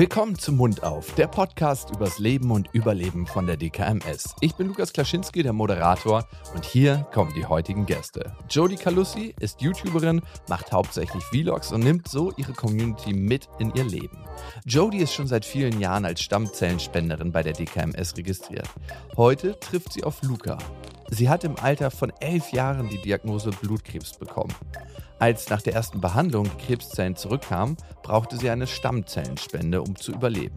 Willkommen zum Mund auf, der Podcast übers Leben und Überleben von der DKMS. Ich bin Lukas Klaschinski, der Moderator, und hier kommen die heutigen Gäste. Jodie Calussi ist YouTuberin, macht hauptsächlich Vlogs und nimmt so ihre Community mit in ihr Leben. Jodie ist schon seit vielen Jahren als Stammzellenspenderin bei der DKMS registriert. Heute trifft sie auf Luca. Sie hat im Alter von elf Jahren die Diagnose Blutkrebs bekommen. Als nach der ersten Behandlung die Krebszellen zurückkamen, brauchte sie eine Stammzellenspende, um zu überleben.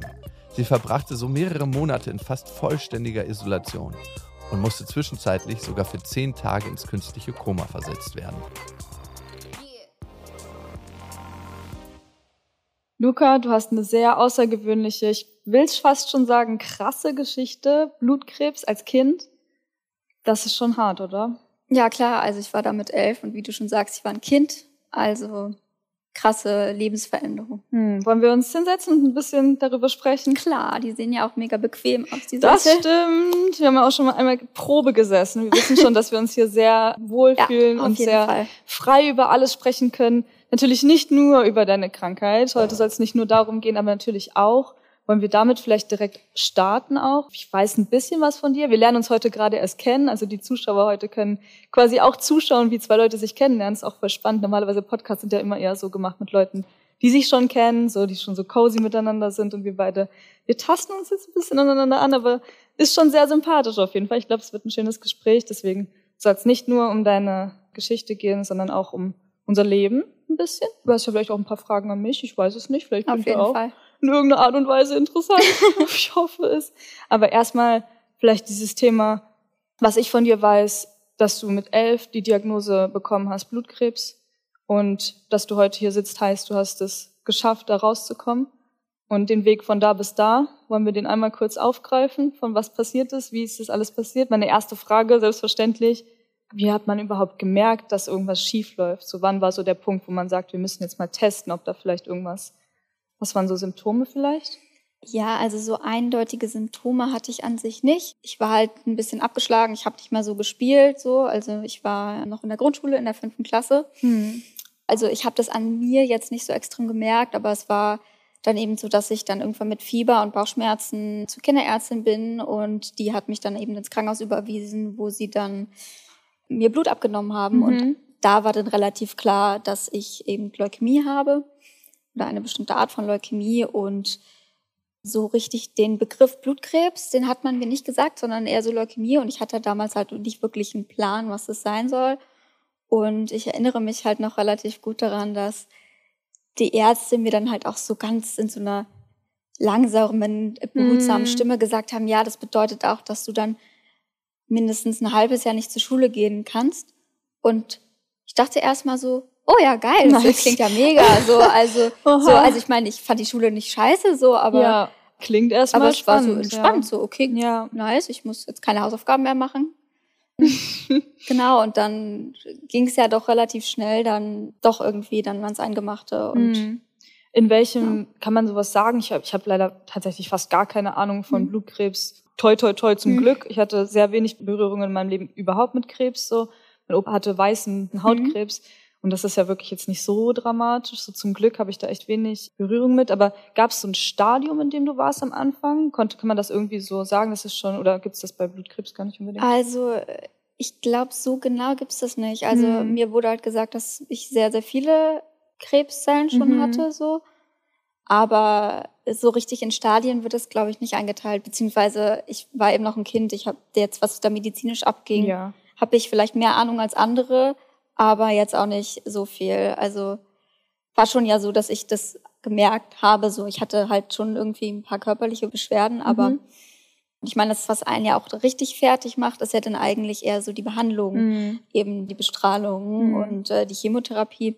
Sie verbrachte so mehrere Monate in fast vollständiger Isolation und musste zwischenzeitlich sogar für zehn Tage ins künstliche Koma versetzt werden. Luca, du hast eine sehr außergewöhnliche, ich will es fast schon sagen, krasse Geschichte. Blutkrebs als Kind. Das ist schon hart, oder? Ja, klar. Also ich war da mit elf und wie du schon sagst, ich war ein Kind. Also krasse Lebensveränderung. Hm. Wollen wir uns hinsetzen und ein bisschen darüber sprechen? Klar, die sehen ja auch mega bequem aus. Die das stimmt. Wir haben ja auch schon mal einmal Probe gesessen. Wir wissen schon, dass wir uns hier sehr wohlfühlen ja, und sehr Fall. frei über alles sprechen können. Natürlich nicht nur über deine Krankheit. Heute soll es nicht nur darum gehen, aber natürlich auch. Wollen wir damit vielleicht direkt starten auch? Ich weiß ein bisschen was von dir. Wir lernen uns heute gerade erst kennen. Also die Zuschauer heute können quasi auch zuschauen, wie zwei Leute sich kennenlernen. Ist auch voll spannend. Normalerweise Podcasts sind ja immer eher so gemacht mit Leuten, die sich schon kennen, so die schon so cozy miteinander sind und wir beide, wir tasten uns jetzt ein bisschen aneinander an, aber ist schon sehr sympathisch auf jeden Fall. Ich glaube, es wird ein schönes Gespräch. Deswegen soll es nicht nur um deine Geschichte gehen, sondern auch um unser Leben ein bisschen. Du hast ja vielleicht auch ein paar Fragen an mich. Ich weiß es nicht. Vielleicht auf jeden auch. Fall in irgendeiner Art und Weise interessant. ich hoffe es. Aber erstmal vielleicht dieses Thema, was ich von dir weiß, dass du mit elf die Diagnose bekommen hast, Blutkrebs. Und dass du heute hier sitzt, heißt, du hast es geschafft, da rauszukommen. Und den Weg von da bis da, wollen wir den einmal kurz aufgreifen, von was passiert ist, wie ist das alles passiert? Meine erste Frage, selbstverständlich, wie hat man überhaupt gemerkt, dass irgendwas schief läuft? So wann war so der Punkt, wo man sagt, wir müssen jetzt mal testen, ob da vielleicht irgendwas was waren so Symptome vielleicht? Ja, also so eindeutige Symptome hatte ich an sich nicht. Ich war halt ein bisschen abgeschlagen. Ich habe nicht mal so gespielt, so. Also ich war noch in der Grundschule in der fünften Klasse. Hm. Also ich habe das an mir jetzt nicht so extrem gemerkt, aber es war dann eben so, dass ich dann irgendwann mit Fieber und Bauchschmerzen zur Kinderärztin bin und die hat mich dann eben ins Krankenhaus überwiesen, wo sie dann mir Blut abgenommen haben mhm. und da war dann relativ klar, dass ich eben Leukämie habe oder eine bestimmte Art von Leukämie und so richtig den Begriff Blutkrebs, den hat man mir nicht gesagt, sondern eher so Leukämie und ich hatte damals halt nicht wirklich einen Plan, was das sein soll. Und ich erinnere mich halt noch relativ gut daran, dass die Ärzte mir dann halt auch so ganz in so einer langsamen, behutsamen mm. Stimme gesagt haben, ja, das bedeutet auch, dass du dann mindestens ein halbes Jahr nicht zur Schule gehen kannst. Und ich dachte erst mal so, oh ja, geil, nice. das klingt ja mega. So, also, so, also ich meine, ich fand die Schule nicht scheiße, so, aber. Ja, klingt erstmal aber spannend. Es war so entspannt, ja. so, okay, ja. nice, ich muss jetzt keine Hausaufgaben mehr machen. genau, und dann ging es ja doch relativ schnell, dann doch irgendwie dann ans Eingemachte und. Mhm. In welchem ja. kann man sowas sagen? Ich habe ich hab leider tatsächlich fast gar keine Ahnung von mhm. Blutkrebs. Toi, toi, toi zum mhm. Glück. Ich hatte sehr wenig Berührungen in meinem Leben überhaupt mit Krebs. So. Mein Opa hatte weißen Hautkrebs. Mhm. Und das ist ja wirklich jetzt nicht so dramatisch. So zum Glück habe ich da echt wenig Berührung mit. Aber gab es so ein Stadium, in dem du warst am Anfang? Konnte, kann man das irgendwie so sagen, dass es schon, oder gibt es das bei Blutkrebs gar nicht unbedingt? Also ich glaube, so genau gibt es das nicht. Also mhm. mir wurde halt gesagt, dass ich sehr, sehr viele Krebszellen schon mhm. hatte, so. Aber so richtig in Stadien wird es, glaube ich, nicht eingeteilt. Beziehungsweise ich war eben noch ein Kind. Ich habe jetzt, was da medizinisch abging, ja. habe ich vielleicht mehr Ahnung als andere aber jetzt auch nicht so viel. Also war schon ja so, dass ich das gemerkt habe. So, ich hatte halt schon irgendwie ein paar körperliche Beschwerden, aber mhm. ich meine, das, was einen ja auch richtig fertig macht, ist ja dann eigentlich eher so die Behandlung, mhm. eben die Bestrahlung mhm. und äh, die Chemotherapie.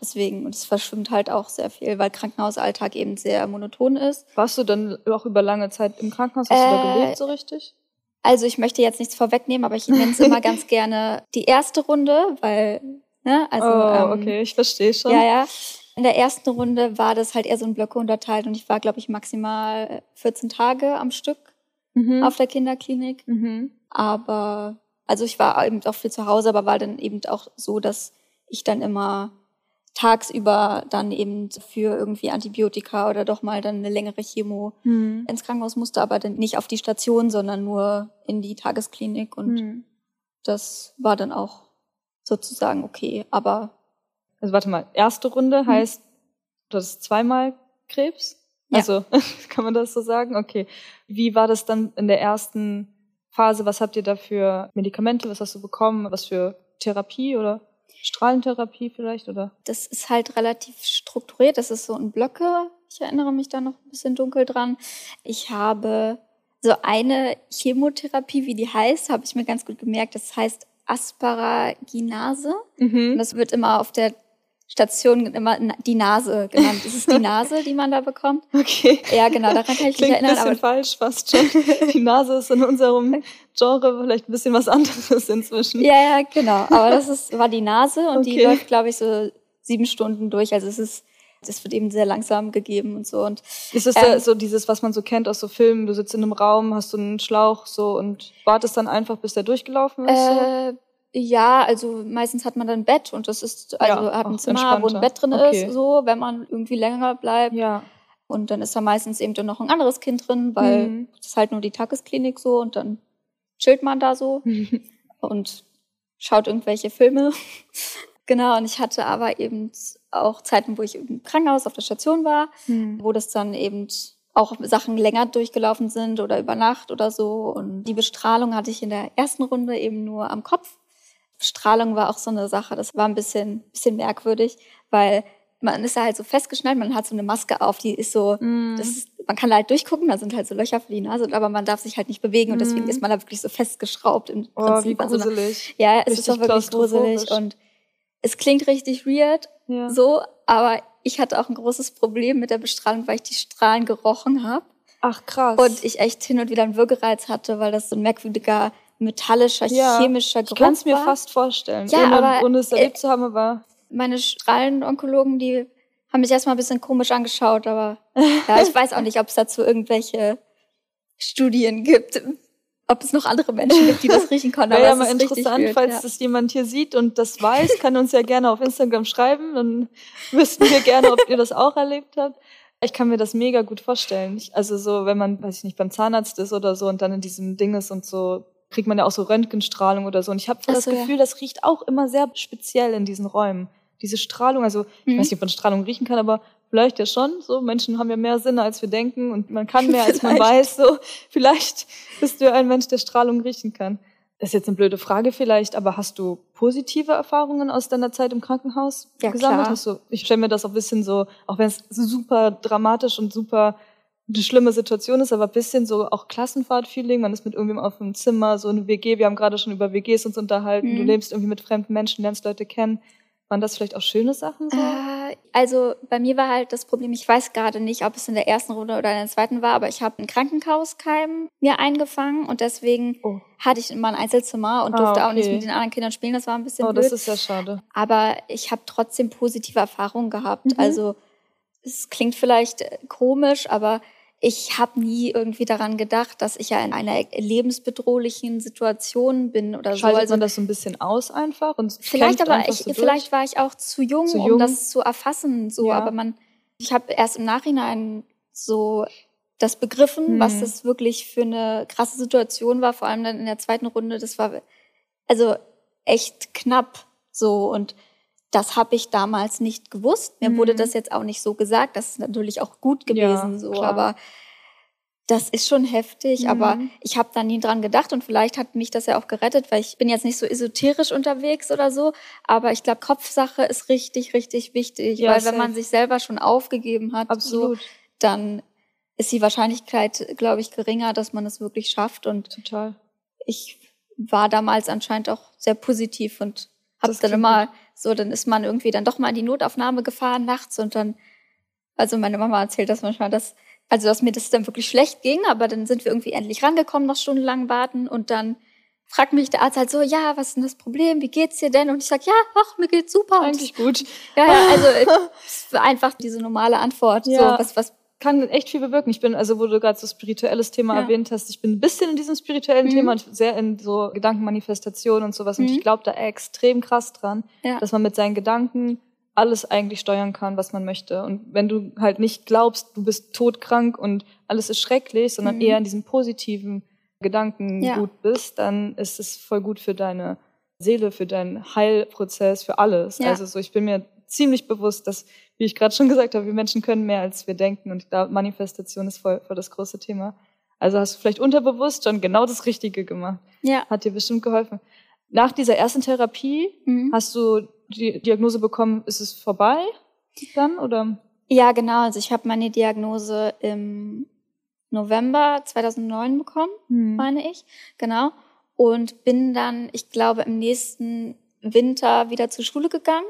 Deswegen, und es verschwimmt halt auch sehr viel, weil Krankenhausalltag eben sehr monoton ist. Warst du dann auch über lange Zeit im Krankenhaus? Hast äh, du da gelebt so richtig? Also ich möchte jetzt nichts vorwegnehmen, aber ich nenne es immer ganz gerne die erste Runde, weil, ne, also. Oh, ähm, okay, ich verstehe schon. Ja, ja. In der ersten Runde war das halt eher so in Blöcke unterteilt und ich war, glaube ich, maximal 14 Tage am Stück mhm. auf der Kinderklinik. Mhm. Aber, also ich war eben auch viel zu Hause, aber war dann eben auch so, dass ich dann immer tagsüber dann eben für irgendwie Antibiotika oder doch mal dann eine längere Chemo mhm. ins Krankenhaus musste, aber dann nicht auf die Station, sondern nur in die Tagesklinik. Und mhm. das war dann auch sozusagen okay. Aber. Also warte mal, erste Runde mhm. heißt, du hast zweimal Krebs? Ja. Also kann man das so sagen? Okay. Wie war das dann in der ersten Phase? Was habt ihr da für Medikamente? Was hast du bekommen? Was für Therapie oder? Strahlentherapie vielleicht, oder? Das ist halt relativ strukturiert. Das ist so in Blöcke. Ich erinnere mich da noch ein bisschen dunkel dran. Ich habe so eine Chemotherapie, wie die heißt, habe ich mir ganz gut gemerkt. Das heißt Asparaginase. Mhm. Und das wird immer auf der Station immer die Nase genannt. Ist die Nase, die man da bekommt. Okay. Ja, genau, daran kann ich Klingt mich erinnern. Ein bisschen falsch fast schon. Die Nase ist in unserem Genre vielleicht ein bisschen was anderes inzwischen. Ja, ja, genau. Aber das ist, war die Nase und okay. die läuft, glaube ich, so sieben Stunden durch. Also es ist, das wird eben sehr langsam gegeben und so. Und, ist es ähm, so dieses, was man so kennt aus so Filmen? Du sitzt in einem Raum, hast so einen Schlauch so und wartest dann einfach, bis der durchgelaufen ist? Äh, so? Ja, also meistens hat man dann ein Bett und das ist, also ja, hat ein Zimmer, wo ein Bett drin okay. ist, so, wenn man irgendwie länger bleibt. Ja. Und dann ist da meistens eben dann noch ein anderes Kind drin, weil mhm. das ist halt nur die Tagesklinik so und dann chillt man da so und schaut irgendwelche Filme. genau, und ich hatte aber eben auch Zeiten, wo ich im Krankenhaus auf der Station war, mhm. wo das dann eben auch Sachen länger durchgelaufen sind oder über Nacht oder so. Und die Bestrahlung hatte ich in der ersten Runde eben nur am Kopf. Strahlung war auch so eine Sache, das war ein bisschen, bisschen merkwürdig, weil man ist ja halt so festgeschnallt, man hat so eine Maske auf, die ist so, mm. das man kann halt durchgucken, da sind halt so Löcher für die Nase, aber man darf sich halt nicht bewegen und deswegen mm. ist man da wirklich so festgeschraubt im oh, Prinzip. Wie gruselig. So ja, es richtig ist auch wirklich gruselig und es klingt richtig weird, ja. so, aber ich hatte auch ein großes Problem mit der Bestrahlung, weil ich die Strahlen gerochen habe. Ach krass. Und ich echt hin und wieder einen Würgereiz hatte, weil das so ein merkwürdiger metallischer, ja, chemischer Geruch. Ich kann es mir fast vorstellen, ja, ohne, aber, ohne es erlebt äh, zu haben, aber. Meine Strahlenonkologen, die haben mich erstmal ein bisschen komisch angeschaut, aber ja, ich weiß auch nicht, ob es dazu irgendwelche Studien gibt. Ob es noch andere Menschen gibt, die das riechen können. Wäre ja mal interessant, falls ja. das jemand hier sieht und das weiß, kann uns ja gerne auf Instagram schreiben. Dann wüssten wir gerne, ob ihr das auch erlebt habt. Ich kann mir das mega gut vorstellen. Ich, also so, wenn man, weiß ich nicht, beim Zahnarzt ist oder so und dann in diesem Ding ist und so kriegt man ja auch so Röntgenstrahlung oder so. Und ich habe so, das Gefühl, ja. das riecht auch immer sehr speziell in diesen Räumen. Diese Strahlung, also ich mhm. weiß nicht, ob man Strahlung riechen kann, aber vielleicht ja schon. So Menschen haben ja mehr Sinne, als wir denken und man kann mehr, als man weiß. So vielleicht bist du ein Mensch, der Strahlung riechen kann. Das ist jetzt eine blöde Frage vielleicht, aber hast du positive Erfahrungen aus deiner Zeit im Krankenhaus ja, gesammelt? Klar. Hast du, ich stelle mir das auch ein bisschen so, auch wenn es super dramatisch und super eine schlimme Situation ist, aber ein bisschen so auch Klassenfahrt-Feeling. Man ist mit irgendwem auf einem Zimmer, so eine WG. Wir haben gerade schon über WGs uns unterhalten. Mhm. Du lebst irgendwie mit fremden Menschen, lernst Leute kennen. Waren das vielleicht auch schöne Sachen so? Äh, also bei mir war halt das Problem, ich weiß gerade nicht, ob es in der ersten Runde oder in der zweiten war, aber ich habe einen Krankenhauskeim mir eingefangen und deswegen oh. hatte ich immer ein Einzelzimmer und durfte ah, okay. auch nicht mit den anderen Kindern spielen. Das war ein bisschen oh, blöd. das ist ja schade. Aber ich habe trotzdem positive Erfahrungen gehabt. Mhm. Also es klingt vielleicht komisch, aber ich habe nie irgendwie daran gedacht, dass ich ja in einer lebensbedrohlichen Situation bin oder Schaltet so. Also man das so ein bisschen aus einfach und vielleicht aber ich, so vielleicht war ich auch zu jung, zu jung, um das zu erfassen. So, ja. aber man, ich habe erst im Nachhinein so das begriffen, hm. was das wirklich für eine krasse Situation war. Vor allem dann in der zweiten Runde. Das war also echt knapp so und das habe ich damals nicht gewusst. Mir mhm. wurde das jetzt auch nicht so gesagt. Das ist natürlich auch gut gewesen, ja, so, klar. aber das ist schon heftig, mhm. aber ich habe da nie dran gedacht und vielleicht hat mich das ja auch gerettet, weil ich bin jetzt nicht so esoterisch unterwegs oder so, aber ich glaube, Kopfsache ist richtig, richtig wichtig, ja, weil wenn man sich selber schon aufgegeben hat, Absolut. So, dann ist die Wahrscheinlichkeit, glaube ich, geringer, dass man es wirklich schafft und total. Ich war damals anscheinend auch sehr positiv und habe dann immer gut. So, dann ist man irgendwie dann doch mal in die Notaufnahme gefahren nachts und dann, also meine Mama erzählt das manchmal, dass, also dass mir das dann wirklich schlecht ging, aber dann sind wir irgendwie endlich rangekommen nach stundenlangem Warten und dann fragt mich der Arzt halt so, ja, was ist denn das Problem? Wie geht's dir denn? Und ich sag, ja, ach, mir geht's super. Eigentlich gut. Ja, ja, also einfach diese normale Antwort. Ja. So, was, was kann echt viel bewirken. Ich bin, also wo du gerade so spirituelles Thema ja. erwähnt hast, ich bin ein bisschen in diesem spirituellen mhm. Thema und sehr in so Gedankenmanifestation und sowas. Mhm. Und ich glaube da extrem krass dran, ja. dass man mit seinen Gedanken alles eigentlich steuern kann, was man möchte. Und wenn du halt nicht glaubst, du bist todkrank und alles ist schrecklich, sondern mhm. eher in diesem positiven Gedanken ja. gut bist, dann ist es voll gut für deine Seele, für deinen Heilprozess, für alles. Also so, ich bin mir ziemlich bewusst, dass, wie ich gerade schon gesagt habe, wir Menschen können mehr, als wir denken. Und da Manifestation ist voll, voll das große Thema. Also hast du vielleicht unterbewusst schon genau das Richtige gemacht. Ja. Hat dir bestimmt geholfen. Nach dieser ersten Therapie mhm. hast du die Diagnose bekommen, ist es vorbei dann oder? Ja, genau. Also ich habe meine Diagnose im November 2009 bekommen, mhm. meine ich. Genau. Und bin dann, ich glaube, im nächsten Winter wieder zur Schule gegangen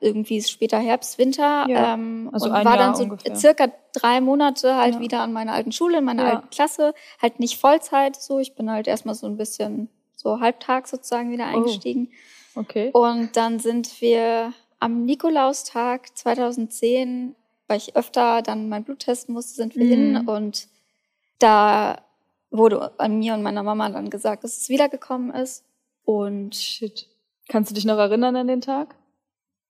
irgendwie ist später Herbst, Winter. Ja, ähm, also und war Jahr dann so ungefähr. circa drei Monate halt ja. wieder an meiner alten Schule, in meiner ja. alten Klasse. Halt nicht Vollzeit so. Ich bin halt erstmal so ein bisschen so halbtags sozusagen wieder oh. eingestiegen. Oh. Okay. Und dann sind wir am Nikolaustag 2010, weil ich öfter dann mein Blut testen musste, sind wir mhm. hin und da wurde an mir und meiner Mama dann gesagt, dass es wiedergekommen ist. Und shit. Kannst du dich noch erinnern an den Tag?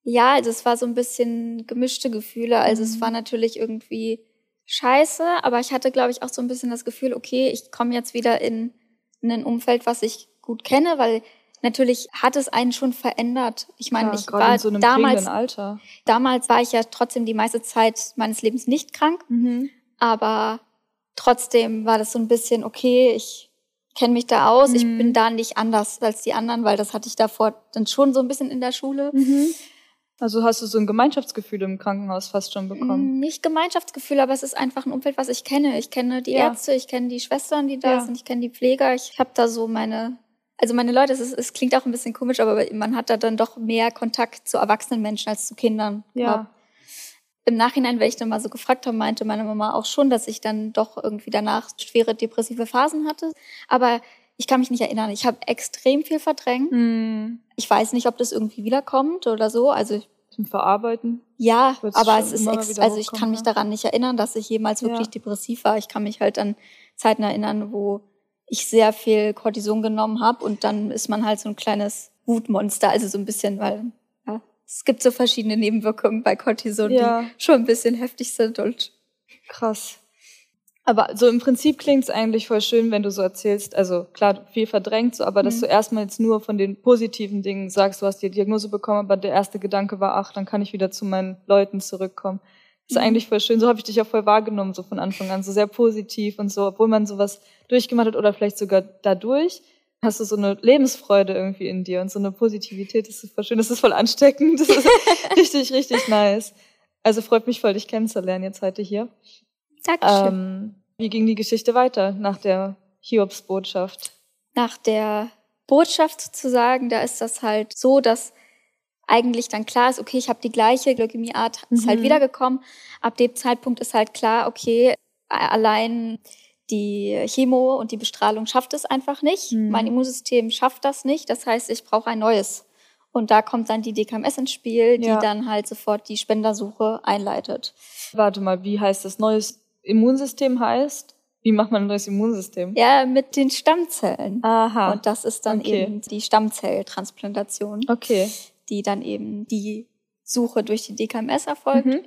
Ja, also es war so ein bisschen gemischte Gefühle. Also mhm. es war natürlich irgendwie scheiße, aber ich hatte, glaube ich, auch so ein bisschen das Gefühl, okay, ich komme jetzt wieder in, in ein Umfeld, was ich gut kenne, weil natürlich hat es einen schon verändert. Ich meine, ja, ich war so damals, Alter. damals war ich ja trotzdem die meiste Zeit meines Lebens nicht krank, mhm. aber trotzdem war das so ein bisschen, okay, ich kenne mich da aus, mhm. ich bin da nicht anders als die anderen, weil das hatte ich davor dann schon so ein bisschen in der Schule. Mhm. Also hast du so ein Gemeinschaftsgefühl im Krankenhaus fast schon bekommen? Mm, nicht Gemeinschaftsgefühl, aber es ist einfach ein Umfeld, was ich kenne. Ich kenne die ja. Ärzte, ich kenne die Schwestern, die da ja. sind, ich kenne die Pfleger. Ich habe da so meine, also meine Leute, es, ist, es klingt auch ein bisschen komisch, aber man hat da dann doch mehr Kontakt zu erwachsenen Menschen als zu Kindern. Ja. Im Nachhinein, wenn ich dann mal so gefragt habe, meinte meine Mama auch schon, dass ich dann doch irgendwie danach schwere depressive Phasen hatte. Aber ich kann mich nicht erinnern. Ich habe extrem viel verdrängt. Mm. Ich weiß nicht, ob das irgendwie wiederkommt oder so. Also zum Verarbeiten. Ja, aber es ist also ich kann mich daran nicht erinnern, dass ich jemals wirklich ja. depressiv war. Ich kann mich halt an Zeiten erinnern, wo ich sehr viel Cortison genommen habe und dann ist man halt so ein kleines Wutmonster, also so ein bisschen, weil ja, es gibt so verschiedene Nebenwirkungen bei Cortison, ja. die schon ein bisschen heftig sind und krass. Aber so im Prinzip klingt es eigentlich voll schön, wenn du so erzählst, also klar, viel verdrängt, so, aber mhm. dass du erstmal jetzt nur von den positiven Dingen sagst, du hast die Diagnose bekommen, aber der erste Gedanke war, ach, dann kann ich wieder zu meinen Leuten zurückkommen. Das ist mhm. eigentlich voll schön. So habe ich dich auch voll wahrgenommen, so von Anfang an, so sehr positiv und so, obwohl man sowas durchgemacht hat oder vielleicht sogar dadurch, hast du so eine Lebensfreude irgendwie in dir und so eine Positivität. Das ist voll schön, das ist voll ansteckend. Das ist richtig, richtig nice. Also freut mich voll, dich kennenzulernen jetzt heute hier. Dankeschön. Ähm, wie ging die Geschichte weiter nach der Hiobs-Botschaft? Nach der Botschaft sozusagen, da ist das halt so, dass eigentlich dann klar ist, okay, ich habe die gleiche Leukämieart, ist halt mhm. halt wiedergekommen. Ab dem Zeitpunkt ist halt klar, okay, allein die Chemo und die Bestrahlung schafft es einfach nicht. Mhm. Mein Immunsystem schafft das nicht. Das heißt, ich brauche ein neues. Und da kommt dann die DKMS ins Spiel, die ja. dann halt sofort die Spendersuche einleitet. Warte mal, wie heißt das neues Immunsystem heißt? Wie macht man ein neues Immunsystem? Ja, mit den Stammzellen. Aha. Und das ist dann okay. eben die Stammzelltransplantation. Okay. Die dann eben die Suche durch die DKMS erfolgt. Mhm.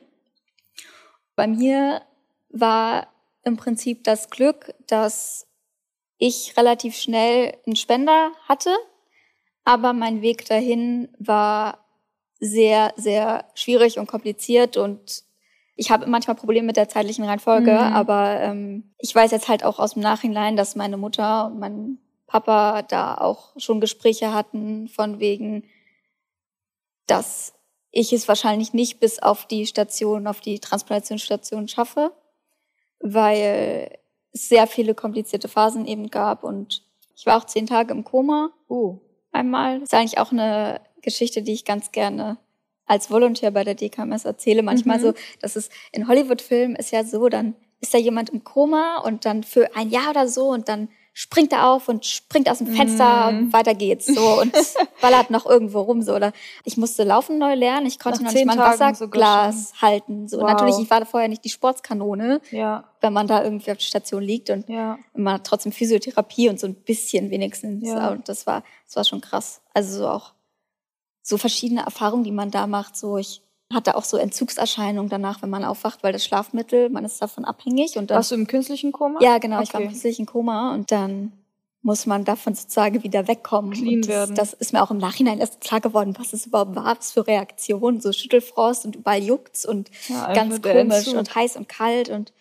Bei mir war im Prinzip das Glück, dass ich relativ schnell einen Spender hatte, aber mein Weg dahin war sehr, sehr schwierig und kompliziert und ich habe manchmal Probleme mit der zeitlichen Reihenfolge, mhm. aber ähm, ich weiß jetzt halt auch aus dem Nachhinein, dass meine Mutter und mein Papa da auch schon Gespräche hatten von wegen, dass ich es wahrscheinlich nicht bis auf die Station, auf die Transplantationsstation schaffe, weil es sehr viele komplizierte Phasen eben gab und ich war auch zehn Tage im Koma. Oh. Einmal. Das ist eigentlich auch eine Geschichte, die ich ganz gerne als Volontär bei der DKMS erzähle manchmal mhm. so, dass es in Hollywood-Filmen ist ja so, dann ist da jemand im Koma und dann für ein Jahr oder so und dann springt er auf und springt aus dem Fenster, mm. weiter geht's so und ballert noch irgendwo rum so oder ich musste laufen neu lernen, ich konnte Nach noch nicht mal ein Wasserglas halten so wow. natürlich ich war vorher nicht die Sportskanone, ja. wenn man da irgendwie auf der Station liegt und ja. man hat trotzdem Physiotherapie und so ein bisschen wenigstens ja. und das war das war schon krass also so auch so verschiedene Erfahrungen, die man da macht. So, ich hatte auch so Entzugserscheinungen danach, wenn man aufwacht, weil das Schlafmittel, man ist davon abhängig. Und dann, Warst du im künstlichen Koma? Ja, genau, okay. ich war im künstlichen Koma und dann muss man davon sozusagen wieder wegkommen. Clean das, werden. Das ist mir auch im Nachhinein erst klar geworden, was es überhaupt war, was für Reaktionen, so Schüttelfrost und überall juckt's und ja, ganz komisch und heiß und kalt und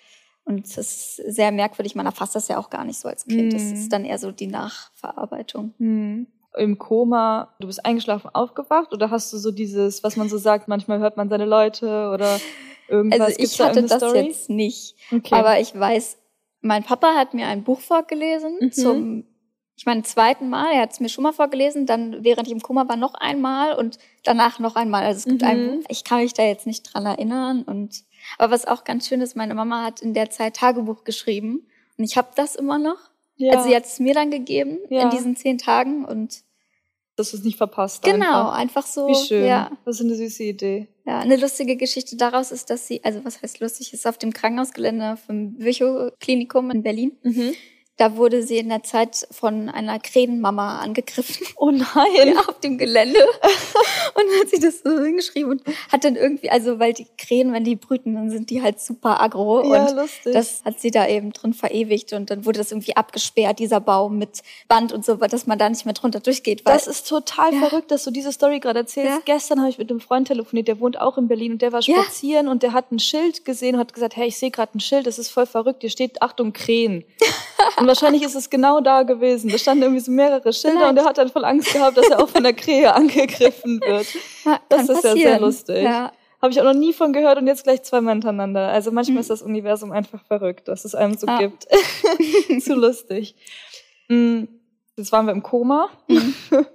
und es ist sehr merkwürdig. Man erfasst das ja auch gar nicht so als Kind. Das ist mhm. dann eher so die Nachverarbeitung. Mhm. Im Koma, du bist eingeschlafen, aufgewacht oder hast du so dieses, was man so sagt, manchmal hört man seine Leute oder irgendwas? Also ich hatte da das Story? jetzt nicht. Okay. Aber ich weiß, mein Papa hat mir ein Buch vorgelesen mhm. zum ich meine, zweiten Mal, er hat es mir schon mal vorgelesen, dann während ich im Koma war noch einmal und danach noch einmal. Also es gibt mhm. ein Buch. Ich kann mich da jetzt nicht dran erinnern. Und aber was auch ganz schön ist, meine Mama hat in der Zeit Tagebuch geschrieben und ich habe das immer noch. Ja. Also sie hat es mir dann gegeben ja. in diesen zehn Tagen und dass du es nicht verpasst. Genau, einfach, einfach so. Wie schön. Ja. Das ist eine süße Idee. Ja, eine lustige Geschichte daraus ist, dass sie, also was heißt lustig, ist auf dem Krankenhausgelände vom Virchow-Klinikum in Berlin. Mhm da wurde sie in der Zeit von einer Krähenmama angegriffen. Oh nein. Ja, auf dem Gelände. und hat sie das so hingeschrieben und hat dann irgendwie, also weil die Krähen, wenn die brüten, dann sind die halt super aggro. Ja, und lustig. das hat sie da eben drin verewigt und dann wurde das irgendwie abgesperrt, dieser Baum mit Band und so, dass man da nicht mehr drunter durchgeht. das ist total ja. verrückt, dass du diese Story gerade erzählst. Ja. Gestern habe ich mit einem Freund telefoniert, der wohnt auch in Berlin und der war spazieren und der hat ein Schild gesehen und hat gesagt, hey, ich sehe gerade ein Schild, das ist voll verrückt, hier steht Achtung Krähen. Und wahrscheinlich ist es genau da gewesen. Da standen irgendwie so mehrere Schilder Vielleicht. und er hat dann voll Angst gehabt, dass er auch von der Krähe angegriffen wird. Ja, das ist ja sehr lustig. Ja. Habe ich auch noch nie von gehört und jetzt gleich zweimal hintereinander. Also manchmal mhm. ist das Universum einfach verrückt, dass es einem so ah. gibt. Zu lustig. Mhm. Jetzt waren wir im Koma. Mhm.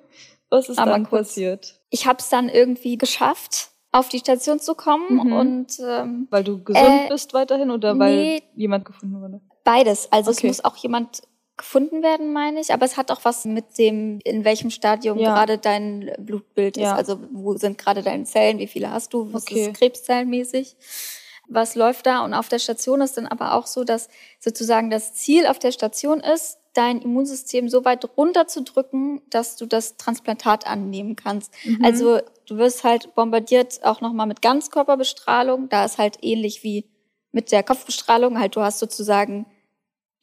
Was ist Aber dann kurz. passiert? Ich habe es dann irgendwie geschafft, auf die Station zu kommen mhm. und ähm, weil du gesund äh, bist weiterhin oder weil nee, jemand gefunden wurde? Beides. Also okay. es muss auch jemand gefunden werden, meine ich. Aber es hat auch was mit dem, in welchem Stadium ja. gerade dein Blutbild ja. ist. Also wo sind gerade deine Zellen, wie viele hast du, was okay. ist krebszellenmäßig. Was läuft da? Und auf der Station ist dann aber auch so, dass sozusagen das Ziel auf der Station ist, dein Immunsystem so weit runterzudrücken, dass du das Transplantat annehmen kannst. Mhm. Also du wirst halt bombardiert auch nochmal mit Ganzkörperbestrahlung. Da ist halt ähnlich wie mit der Kopfbestrahlung. Halt, du hast sozusagen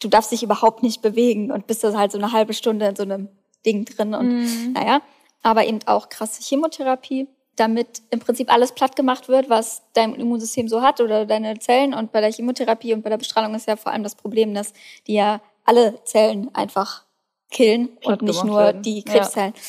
du darfst dich überhaupt nicht bewegen und bist da halt so eine halbe Stunde in so einem Ding drin und mhm. naja, aber eben auch krasse Chemotherapie, damit im Prinzip alles platt gemacht wird, was dein Immunsystem so hat oder deine Zellen und bei der Chemotherapie und bei der Bestrahlung ist ja vor allem das Problem, dass die ja alle Zellen einfach killen platt und nicht nur werden. die Krebszellen. Ja.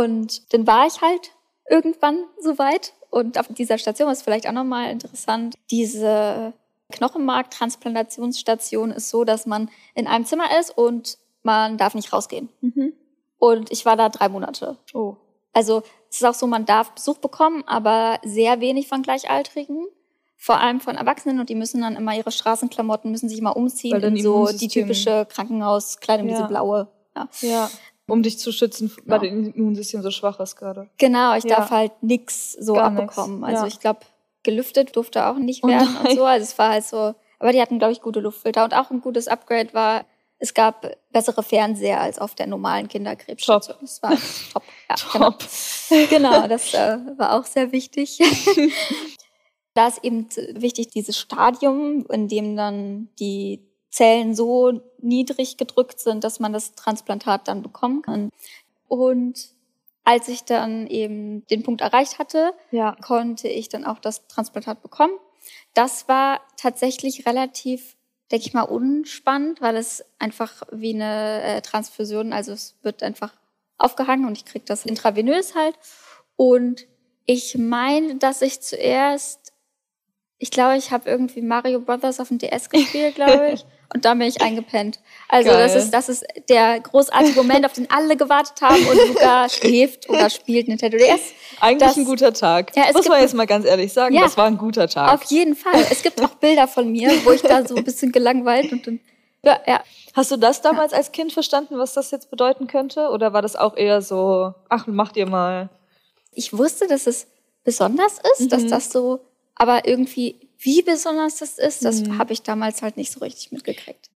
Und dann war ich halt irgendwann so weit und auf dieser Station ist vielleicht auch nochmal interessant, diese Knochenmarktransplantationsstation ist so, dass man in einem Zimmer ist und man darf nicht rausgehen. Mhm. Und ich war da drei Monate. Oh. Also es ist auch so, man darf Besuch bekommen, aber sehr wenig von Gleichaltrigen. Vor allem von Erwachsenen und die müssen dann immer ihre Straßenklamotten, müssen sich immer umziehen in so die typische Krankenhauskleidung, ja. diese blaue. Ja. ja. Um dich zu schützen, weil genau. dein Immunsystem so schwach ist gerade. Genau, ich ja. darf halt nix so Gar abbekommen. Nix. Also ich glaube, gelüftet durfte auch nicht oh werden oh und so. Also es war halt so, aber die hatten, glaube ich, gute Luftfilter. Und auch ein gutes Upgrade war, es gab bessere Fernseher als auf der normalen Kinderkrebsstation. Top. Das war top. Ja, top. Genau. genau, das äh, war auch sehr wichtig. da ist eben wichtig, dieses Stadium, in dem dann die Zellen so niedrig gedrückt sind, dass man das Transplantat dann bekommen kann. Und als ich dann eben den Punkt erreicht hatte, ja. konnte ich dann auch das Transplantat bekommen. Das war tatsächlich relativ, denke ich mal, unspannend, weil es einfach wie eine äh, Transfusion, also es wird einfach aufgehangen und ich kriege das intravenös halt. Und ich meine, dass ich zuerst, ich glaube, ich habe irgendwie Mario Brothers auf dem DS gespielt, glaube ich. Und dann bin ich eingepennt. Also Geil. das ist, das ist der großartige Moment, auf den alle gewartet haben und Luca schläft oder spielt Nintendo DS. Eigentlich das, ein guter Tag. Ja, Muss man jetzt mal ganz ehrlich sagen, ja, das war ein guter Tag. Auf jeden Fall. Es gibt auch Bilder von mir, wo ich da so ein bisschen gelangweilt und dann, ja, ja. Hast du das damals als Kind verstanden, was das jetzt bedeuten könnte? Oder war das auch eher so, ach, macht ihr mal? Ich wusste, dass es besonders ist, mhm. dass das so, aber irgendwie wie besonders das ist, das mhm. habe ich damals halt nicht so richtig mitgekriegt.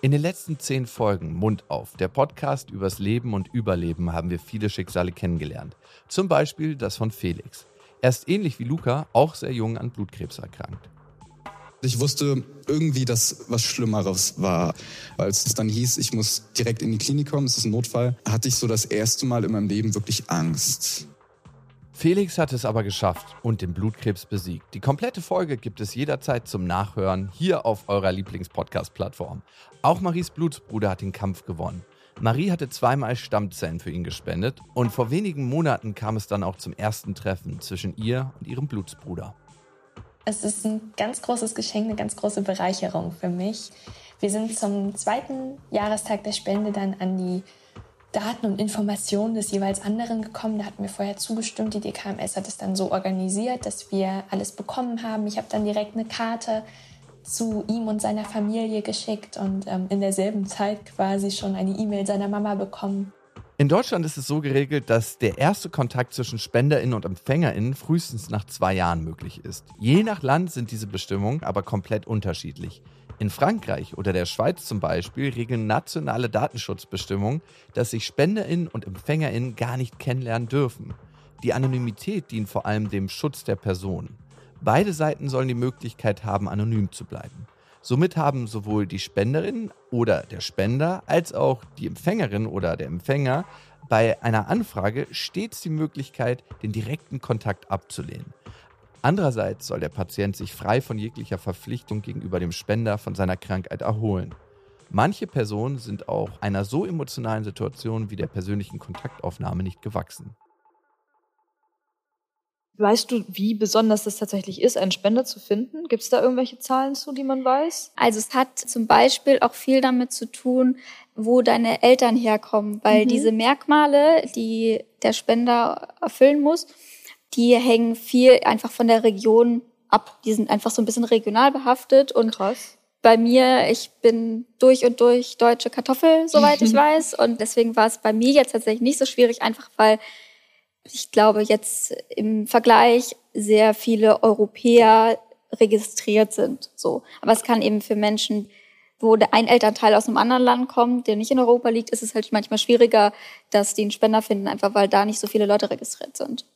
In den letzten zehn Folgen Mund auf, der Podcast übers Leben und Überleben, haben wir viele Schicksale kennengelernt. Zum Beispiel das von Felix. Er ist ähnlich wie Luca auch sehr jung an Blutkrebs erkrankt. Ich wusste irgendwie, dass was Schlimmeres war. Als es dann hieß, ich muss direkt in die Klinik kommen, es ist ein Notfall, hatte ich so das erste Mal in meinem Leben wirklich Angst. Felix hat es aber geschafft und den Blutkrebs besiegt. Die komplette Folge gibt es jederzeit zum Nachhören hier auf eurer Lieblingspodcast-Plattform. Auch Maries Blutsbruder hat den Kampf gewonnen. Marie hatte zweimal Stammzellen für ihn gespendet und vor wenigen Monaten kam es dann auch zum ersten Treffen zwischen ihr und ihrem Blutsbruder. Es ist ein ganz großes Geschenk, eine ganz große Bereicherung für mich. Wir sind zum zweiten Jahrestag der Spende dann an die Daten und Informationen des jeweils anderen gekommen. Da hatten wir vorher zugestimmt. Die DKMS hat es dann so organisiert, dass wir alles bekommen haben. Ich habe dann direkt eine Karte zu ihm und seiner Familie geschickt und ähm, in derselben Zeit quasi schon eine E-Mail seiner Mama bekommen. In Deutschland ist es so geregelt, dass der erste Kontakt zwischen SpenderInnen und EmpfängerInnen frühestens nach zwei Jahren möglich ist. Je nach Land sind diese Bestimmungen aber komplett unterschiedlich. In Frankreich oder der Schweiz zum Beispiel regeln nationale Datenschutzbestimmungen, dass sich SpenderInnen und EmpfängerInnen gar nicht kennenlernen dürfen. Die Anonymität dient vor allem dem Schutz der Person. Beide Seiten sollen die Möglichkeit haben, anonym zu bleiben. Somit haben sowohl die Spenderin oder der Spender als auch die Empfängerin oder der Empfänger bei einer Anfrage stets die Möglichkeit, den direkten Kontakt abzulehnen. Andererseits soll der Patient sich frei von jeglicher Verpflichtung gegenüber dem Spender von seiner Krankheit erholen. Manche Personen sind auch einer so emotionalen Situation wie der persönlichen Kontaktaufnahme nicht gewachsen. Weißt du, wie besonders das tatsächlich ist, einen Spender zu finden? Gibt es da irgendwelche Zahlen zu, die man weiß? Also es hat zum Beispiel auch viel damit zu tun, wo deine Eltern herkommen, weil mhm. diese Merkmale, die der Spender erfüllen muss, die hängen viel einfach von der Region ab. Die sind einfach so ein bisschen regional behaftet und Krass. Bei mir, ich bin durch und durch deutsche Kartoffel, soweit ich weiß. Und deswegen war es bei mir jetzt tatsächlich nicht so schwierig, einfach weil ich glaube, jetzt im Vergleich sehr viele Europäer registriert sind. So. Aber es kann eben für Menschen, wo ein Elternteil aus einem anderen Land kommt, der nicht in Europa liegt, ist es halt manchmal schwieriger, dass die einen Spender finden, einfach weil da nicht so viele Leute registriert sind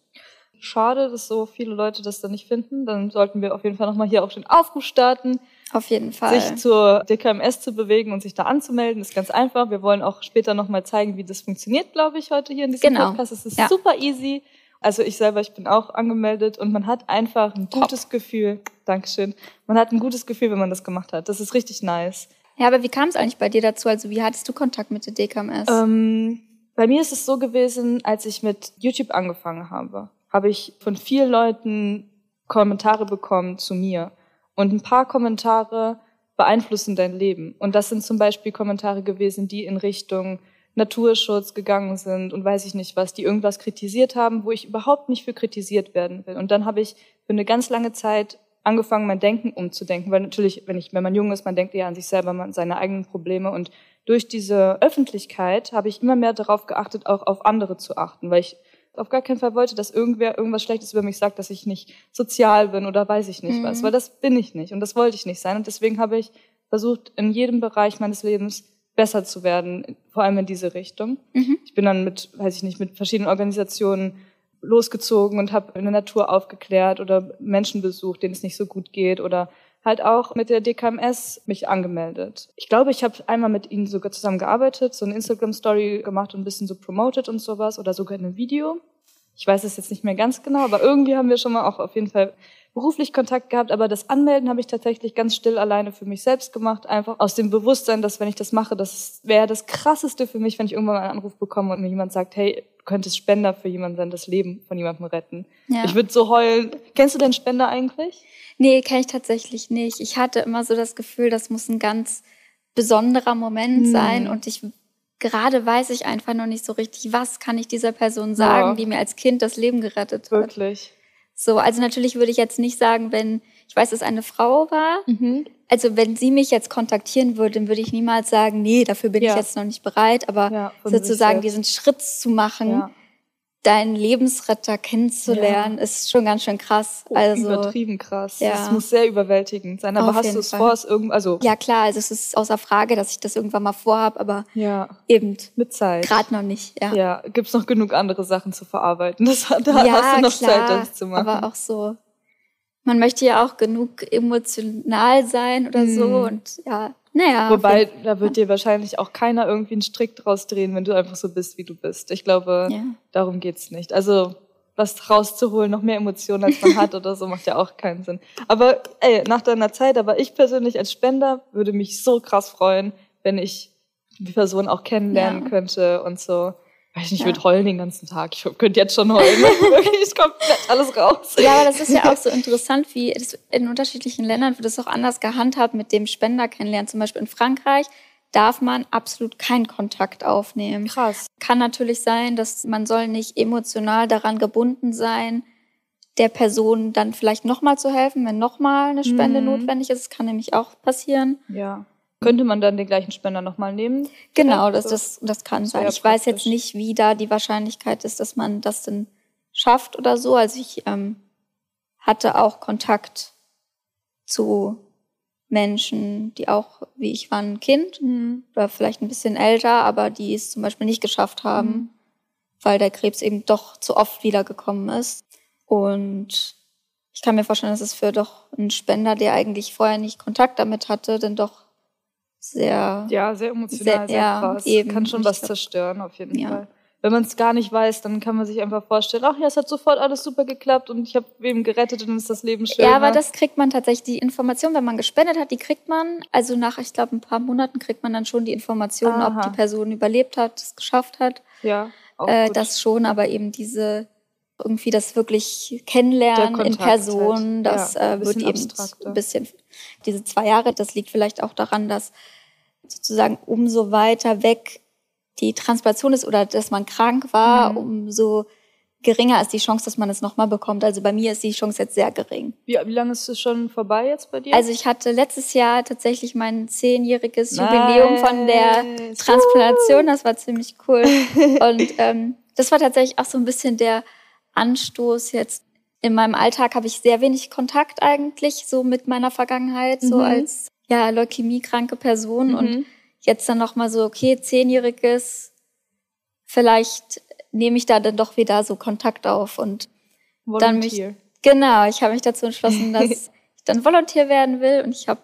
schade, dass so viele Leute das dann nicht finden. Dann sollten wir auf jeden Fall nochmal hier auch den Aufruf starten. Auf jeden Fall. Sich zur DKMS zu bewegen und sich da anzumelden, ist ganz einfach. Wir wollen auch später nochmal zeigen, wie das funktioniert, glaube ich, heute hier in diesem genau. Podcast. Es ist ja. super easy. Also ich selber, ich bin auch angemeldet und man hat einfach ein Top. gutes Gefühl. Dankeschön. Man hat ein gutes Gefühl, wenn man das gemacht hat. Das ist richtig nice. Ja, aber wie kam es eigentlich bei dir dazu? Also wie hattest du Kontakt mit der DKMS? Ähm, bei mir ist es so gewesen, als ich mit YouTube angefangen habe habe ich von vielen Leuten Kommentare bekommen zu mir. Und ein paar Kommentare beeinflussen dein Leben. Und das sind zum Beispiel Kommentare gewesen, die in Richtung Naturschutz gegangen sind und weiß ich nicht was, die irgendwas kritisiert haben, wo ich überhaupt nicht für kritisiert werden will. Und dann habe ich für eine ganz lange Zeit angefangen, mein Denken umzudenken, weil natürlich, wenn ich, wenn man jung ist, man denkt eher an sich selber, man seine eigenen Probleme und durch diese Öffentlichkeit habe ich immer mehr darauf geachtet, auch auf andere zu achten, weil ich auf gar keinen Fall wollte, dass irgendwer irgendwas Schlechtes über mich sagt, dass ich nicht sozial bin oder weiß ich nicht mhm. was, weil das bin ich nicht und das wollte ich nicht sein. Und deswegen habe ich versucht, in jedem Bereich meines Lebens besser zu werden, vor allem in diese Richtung. Mhm. Ich bin dann mit, weiß ich nicht, mit verschiedenen Organisationen losgezogen und habe in der Natur aufgeklärt oder Menschen besucht, denen es nicht so gut geht oder halt auch mit der DKMS mich angemeldet. Ich glaube, ich habe einmal mit ihnen sogar zusammen gearbeitet, so eine Instagram-Story gemacht und ein bisschen so promoted und sowas oder sogar ein Video. Ich weiß es jetzt nicht mehr ganz genau, aber irgendwie haben wir schon mal auch auf jeden Fall beruflich Kontakt gehabt. Aber das Anmelden habe ich tatsächlich ganz still alleine für mich selbst gemacht. Einfach aus dem Bewusstsein, dass wenn ich das mache, das wäre das Krasseste für mich, wenn ich irgendwann mal einen Anruf bekomme und mir jemand sagt, hey, könntest Spender für jemanden sein, das Leben von jemandem retten. Ja. Ich würde so heulen. Kennst du den Spender eigentlich? Nee, kenne ich tatsächlich nicht. Ich hatte immer so das Gefühl, das muss ein ganz besonderer Moment hm. sein und ich gerade weiß ich einfach noch nicht so richtig, was kann ich dieser Person sagen, ja. die mir als Kind das Leben gerettet hat. Wirklich. So, also natürlich würde ich jetzt nicht sagen, wenn ich weiß, dass eine Frau war. Mhm. Also wenn sie mich jetzt kontaktieren würde, dann würde ich niemals sagen, nee, dafür bin ja. ich jetzt noch nicht bereit. Aber ja, sozusagen diesen Schritt zu machen, deinen Lebensretter kennenzulernen, ja. ist schon ganz schön krass. Oh, also übertrieben krass. Ja. Das muss sehr überwältigend sein. Aber Auf hast du es vor, es irgend, also ja klar, also es ist außer Frage, dass ich das irgendwann mal vorhab, aber ja. eben mit Zeit. Gerade noch nicht. Ja. Ja, gibt's noch genug andere Sachen zu verarbeiten. Das, da ja, hast du noch klar, Zeit, das zu machen. Aber auch so. Man möchte ja auch genug emotional sein oder mhm. so und ja, naja. Wobei, da wird dir wahrscheinlich auch keiner irgendwie einen Strick draus drehen, wenn du einfach so bist, wie du bist. Ich glaube, ja. darum geht's nicht. Also, was rauszuholen, noch mehr Emotionen, als man hat oder so, macht ja auch keinen Sinn. Aber ey, nach deiner Zeit, aber ich persönlich als Spender würde mich so krass freuen, wenn ich die Person auch kennenlernen ja. könnte und so. Weiß nicht, ich ja. würde heulen den ganzen Tag. Ich könnte jetzt schon heulen. Wirklich komplett alles raus. Ja, aber das ist ja auch so interessant, wie in unterschiedlichen Ländern wird es auch anders gehandhabt mit dem Spender kennenlernen. Zum Beispiel in Frankreich darf man absolut keinen Kontakt aufnehmen. Krass. Kann natürlich sein, dass man soll nicht emotional daran gebunden sein, der Person dann vielleicht nochmal zu helfen, wenn nochmal eine Spende mhm. notwendig ist. Das kann nämlich auch passieren. Ja. Könnte man dann den gleichen Spender nochmal nehmen? Genau, das, das, das kann sein. Ich weiß jetzt nicht, wie da die Wahrscheinlichkeit ist, dass man das denn schafft oder so. Also ich ähm, hatte auch Kontakt zu Menschen, die auch, wie ich war, ein Kind mhm. oder vielleicht ein bisschen älter, aber die es zum Beispiel nicht geschafft haben, mhm. weil der Krebs eben doch zu oft wiedergekommen ist. Und ich kann mir vorstellen, dass es für doch einen Spender, der eigentlich vorher nicht Kontakt damit hatte, denn doch sehr. Ja, sehr emotional, sehr, sehr ja, krass. Eben. Kann schon was zerstören, auf jeden ja. Fall. Wenn man es gar nicht weiß, dann kann man sich einfach vorstellen, ach ja, es hat sofort alles super geklappt und ich habe wem gerettet und dann ist das Leben schön. Ja, aber das kriegt man tatsächlich, die Information, wenn man gespendet hat, die kriegt man, also nach, ich glaube, ein paar Monaten kriegt man dann schon die Information, Aha. ob die Person überlebt hat, es geschafft hat. Ja. Äh, das schon, aber eben diese irgendwie das wirklich kennenlernen in Person, halt. das ja, äh, wird eben abstrakter. ein bisschen diese zwei Jahre, das liegt vielleicht auch daran, dass sozusagen umso weiter weg die Transplantation ist oder dass man krank war, mhm. umso geringer ist die Chance, dass man es nochmal bekommt. Also bei mir ist die Chance jetzt sehr gering. Wie, wie lange ist es schon vorbei jetzt bei dir? Also ich hatte letztes Jahr tatsächlich mein zehnjähriges nice. Jubiläum von der Transplantation. Das war ziemlich cool. Und ähm, das war tatsächlich auch so ein bisschen der Anstoß jetzt. In meinem Alltag habe ich sehr wenig Kontakt eigentlich so mit meiner Vergangenheit, mhm. so als ja leukämiekranke Person mhm. und jetzt dann noch mal so okay zehnjähriges, vielleicht nehme ich da dann doch wieder so Kontakt auf und Volunteer. dann mich genau, ich habe mich dazu entschlossen, dass ich dann Volontär werden will und ich habe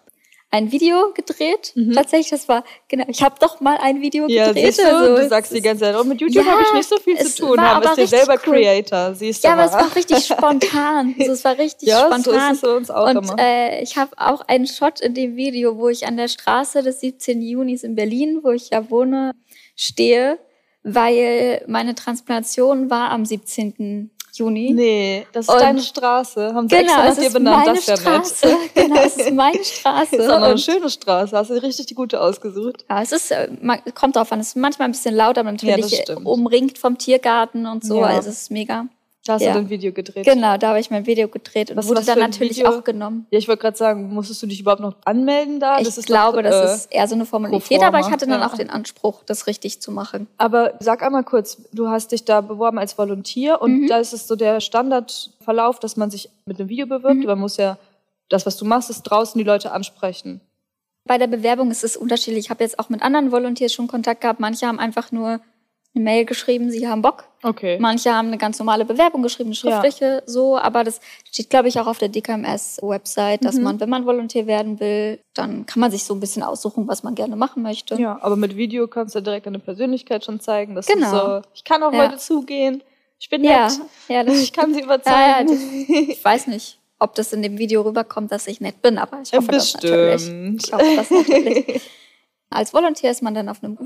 ein Video gedreht. Mhm. Tatsächlich, das war, genau, ich habe doch mal ein Video ja, gedreht. Siehst du, also, du sagst die ganze Zeit, oh, mit YouTube ja, habe ich nicht so viel zu tun, haben ist dir selber cool. Creator, siehst du Ja, mal. aber es war richtig spontan. Also, es war richtig ja, spontan. So ist es uns auch Und immer. Äh, ich habe auch einen Shot in dem Video, wo ich an der Straße des 17. Junis in Berlin, wo ich ja wohne, stehe, weil meine Transplantation war am 17. Juni. Nee, das ist und deine Straße. Haben sie genau, extra nach dir benannt, das ist ja Straße. nett. Genau, es ist meine Straße. Das ist auch eine schöne Straße. Hast du richtig die gute ausgesucht. Ja, es ist, äh, kommt drauf an, es ist manchmal ein bisschen lauter, aber natürlich ja, umringt vom Tiergarten und so. Ja. Also es ist mega. Da hast ja. du ein Video gedreht. Genau, da habe ich mein Video gedreht und was, wurde was dann natürlich Video? auch genommen. Ja, ich wollte gerade sagen, musstest du dich überhaupt noch anmelden da? Das ich glaube, doch, das äh, ist eher so eine Formalität, aber ich hatte dann ja. auch den Anspruch, das richtig zu machen. Aber sag einmal kurz, du hast dich da beworben als Volontier und mhm. da ist es so der Standardverlauf, dass man sich mit einem Video bewirbt. Mhm. Man muss ja das, was du machst, ist draußen die Leute ansprechen. Bei der Bewerbung ist es unterschiedlich. Ich habe jetzt auch mit anderen Volunteers schon Kontakt gehabt. Manche haben einfach nur eine Mail geschrieben, sie haben Bock. Okay. Manche haben eine ganz normale Bewerbung geschrieben, eine schriftliche, ja. so, aber das steht, glaube ich, auch auf der DKMS-Website, dass mhm. man, wenn man Volontär werden will, dann kann man sich so ein bisschen aussuchen, was man gerne machen möchte. Ja, aber mit Video kannst du direkt deine Persönlichkeit schon zeigen. Dass genau. so, ich kann auch ja. Leute zugehen, ich bin nett, ja, das, ich kann sie überzeugen. Ja, das, ich weiß nicht ob das in dem Video rüberkommt, dass ich nett bin, aber ich hoffe Bestimmt. das natürlich. Ich hoffe das natürlich. Als Volontier ist man dann auf einem mhm.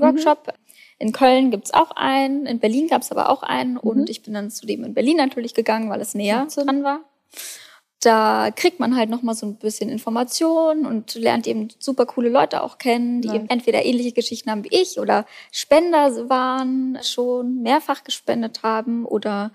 In Köln gibt's auch einen, in Berlin gab's aber auch einen mhm. und ich bin dann zudem in Berlin natürlich gegangen, weil es näher ja. dran war. Da kriegt man halt nochmal so ein bisschen Information und lernt eben super coole Leute auch kennen, die eben entweder ähnliche Geschichten haben wie ich oder Spender waren, schon mehrfach gespendet haben oder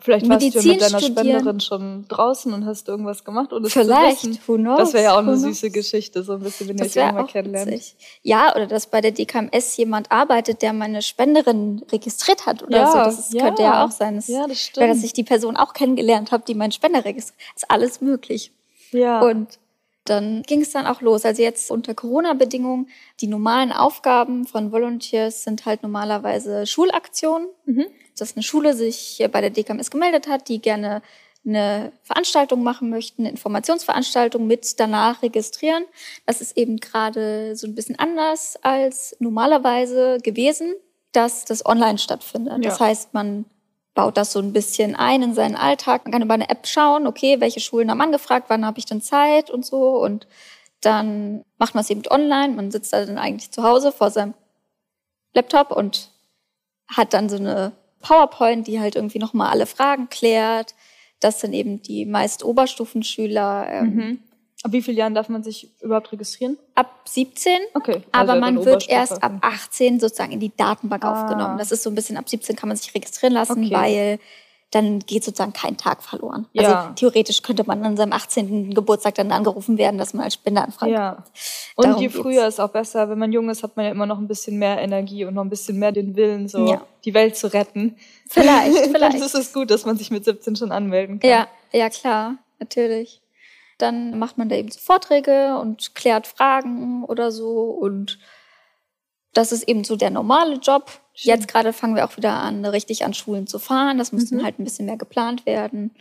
Vielleicht warst Medizin du mit deiner studieren. Spenderin schon draußen und hast irgendwas gemacht und Vielleicht, zu wissen. Who knows, das wäre ja auch eine süße Geschichte, so ein bisschen, wenn ihr euch irgendwann kennenlernt. Ja, oder dass bei der DKMS jemand arbeitet, der meine Spenderin registriert hat oder ja, so. Das ja. könnte ja auch sein. Das, ja, das stimmt. Oder dass ich die Person auch kennengelernt habe, die meinen Spender registriert. Ist alles möglich. Ja. Und dann ging es dann auch los. Also jetzt unter Corona-Bedingungen, die normalen Aufgaben von Volunteers sind halt normalerweise Schulaktionen. Mhm. Dass eine Schule sich bei der DKMS gemeldet hat, die gerne eine Veranstaltung machen möchten, eine Informationsveranstaltung mit danach registrieren. Das ist eben gerade so ein bisschen anders als normalerweise gewesen, dass das online stattfindet. Ja. Das heißt, man baut das so ein bisschen ein in seinen Alltag. Man kann über eine App schauen, okay, welche Schulen haben angefragt, wann habe ich denn Zeit und so. Und dann macht man es eben online. Man sitzt da dann eigentlich zu Hause vor seinem Laptop und hat dann so eine PowerPoint, die halt irgendwie nochmal alle Fragen klärt. Das sind eben die meist Oberstufenschüler. Ähm, mhm. Ab wie vielen Jahren darf man sich überhaupt registrieren? Ab 17. Okay. Also aber man wird erst ab 18 sozusagen in die Datenbank ah. aufgenommen. Das ist so ein bisschen ab 17 kann man sich registrieren lassen, okay. weil dann geht sozusagen kein Tag verloren. Also ja. Also theoretisch könnte man an seinem 18. Geburtstag dann angerufen werden, dass man als Spender anfragt. Ja. Und Darum je früher geht's. ist auch besser. Wenn man jung ist, hat man ja immer noch ein bisschen mehr Energie und noch ein bisschen mehr den Willen, so ja. die Welt zu retten. Vielleicht, vielleicht. dann ist es gut, dass man sich mit 17 schon anmelden kann. Ja, ja klar, natürlich. Dann macht man da eben so Vorträge und klärt Fragen oder so. Und das ist eben so der normale Job. Schön. Jetzt gerade fangen wir auch wieder an, richtig an Schulen zu fahren. Das muss mhm. dann halt ein bisschen mehr geplant werden.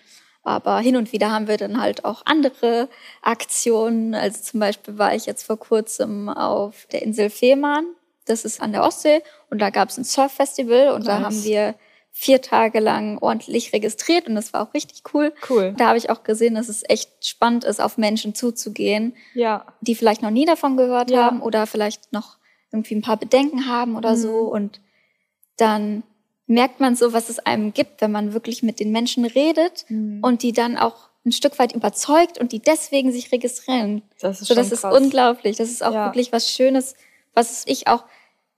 Aber hin und wieder haben wir dann halt auch andere Aktionen. Also zum Beispiel war ich jetzt vor kurzem auf der Insel Fehmarn. Das ist an der Ostsee. Und da gab es ein Surf-Festival. Und nice. da haben wir vier Tage lang ordentlich registriert und das war auch richtig cool. Cool. Da habe ich auch gesehen, dass es echt spannend ist, auf Menschen zuzugehen, ja. die vielleicht noch nie davon gehört ja. haben oder vielleicht noch irgendwie ein paar Bedenken haben oder mhm. so. Und dann merkt man so, was es einem gibt, wenn man wirklich mit den Menschen redet mhm. und die dann auch ein Stück weit überzeugt und die deswegen sich registrieren. Das ist, so, das ist unglaublich. Das ist auch ja. wirklich was Schönes, was ich auch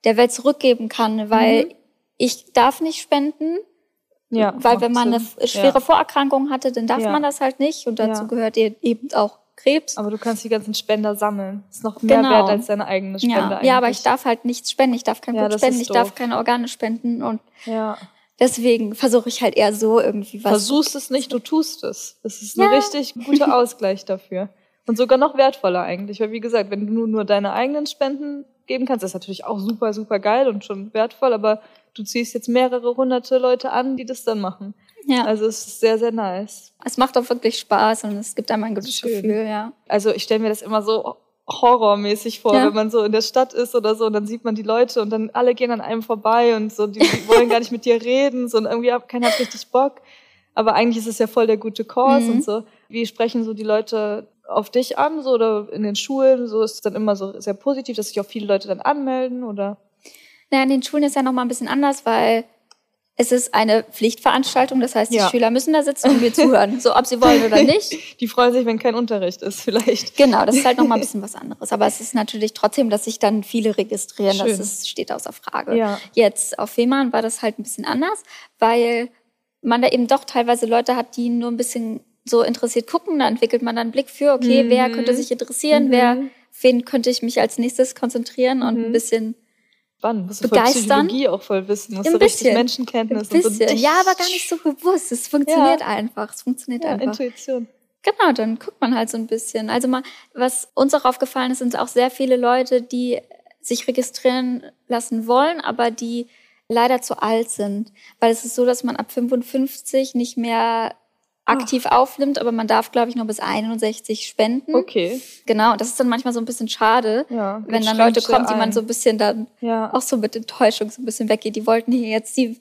der Welt zurückgeben kann, weil mhm ich darf nicht spenden. Ja, weil wenn man Sinn. eine schwere ja. Vorerkrankung hatte, dann darf ja. man das halt nicht. Und dazu gehört eben auch Krebs. Aber du kannst die ganzen Spender sammeln. Das ist noch mehr genau. wert als deine eigene Spende. Ja. ja, aber ich darf halt nichts spenden. Ich darf kein Blut spenden. Ich doof. darf keine Organe spenden. Und ja. deswegen versuche ich halt eher so irgendwie was. Versuchst es nicht, du tust es. Das ist ein richtig guter Ausgleich dafür. Und sogar noch wertvoller eigentlich. Weil wie gesagt, wenn du nur deine eigenen Spenden geben kannst, ist natürlich auch super, super geil und schon wertvoll. Aber du ziehst jetzt mehrere hunderte Leute an, die das dann machen. Ja. Also es ist sehr, sehr nice. Es macht auch wirklich Spaß und es gibt einem ein gutes Schön. Gefühl, ja. Also ich stelle mir das immer so horrormäßig vor, ja. wenn man so in der Stadt ist oder so und dann sieht man die Leute und dann alle gehen an einem vorbei und so, die, die wollen gar nicht mit dir reden, so und irgendwie keiner hat richtig Bock. Aber eigentlich ist es ja voll der gute Kurs mhm. und so. Wie sprechen so die Leute auf dich an, so oder in den Schulen? So ist es dann immer so sehr positiv, dass sich auch viele Leute dann anmelden oder? Naja, in den Schulen ist ja nochmal ein bisschen anders, weil es ist eine Pflichtveranstaltung, das heißt, die ja. Schüler müssen da sitzen und mir zuhören, so ob sie wollen oder nicht. Die freuen sich, wenn kein Unterricht ist, vielleicht. Genau, das ist halt nochmal ein bisschen was anderes. Aber es ist natürlich trotzdem, dass sich dann viele registrieren, Schön. das ist, steht außer Frage. Ja. Jetzt auf Fehmarn war das halt ein bisschen anders, weil man da eben doch teilweise Leute hat, die nur ein bisschen so interessiert gucken. Da entwickelt man dann einen Blick für, okay, mhm. wer könnte sich interessieren, mhm. wer, wen könnte ich mich als nächstes konzentrieren und mhm. ein bisschen spannend. Musst du begeistern. Psychologie auch voll wissen. Musst Ein du richtig Menschenkenntnis Ein bisschen. Und so ja, aber gar nicht so bewusst. Es funktioniert ja. einfach. Es funktioniert ja, einfach. Intuition. Genau, dann guckt man halt so ein bisschen. Also mal, was uns auch aufgefallen ist, sind auch sehr viele Leute, die sich registrieren lassen wollen, aber die leider zu alt sind. Weil es ist so, dass man ab 55 nicht mehr aktiv Ach. aufnimmt, aber man darf, glaube ich, nur bis 61 spenden. Okay. Genau, und das ist dann manchmal so ein bisschen schade, ja, wenn dann Leute kommen, die man so ein bisschen dann ja. auch so mit Enttäuschung so ein bisschen weggeht. Die wollten hier jetzt die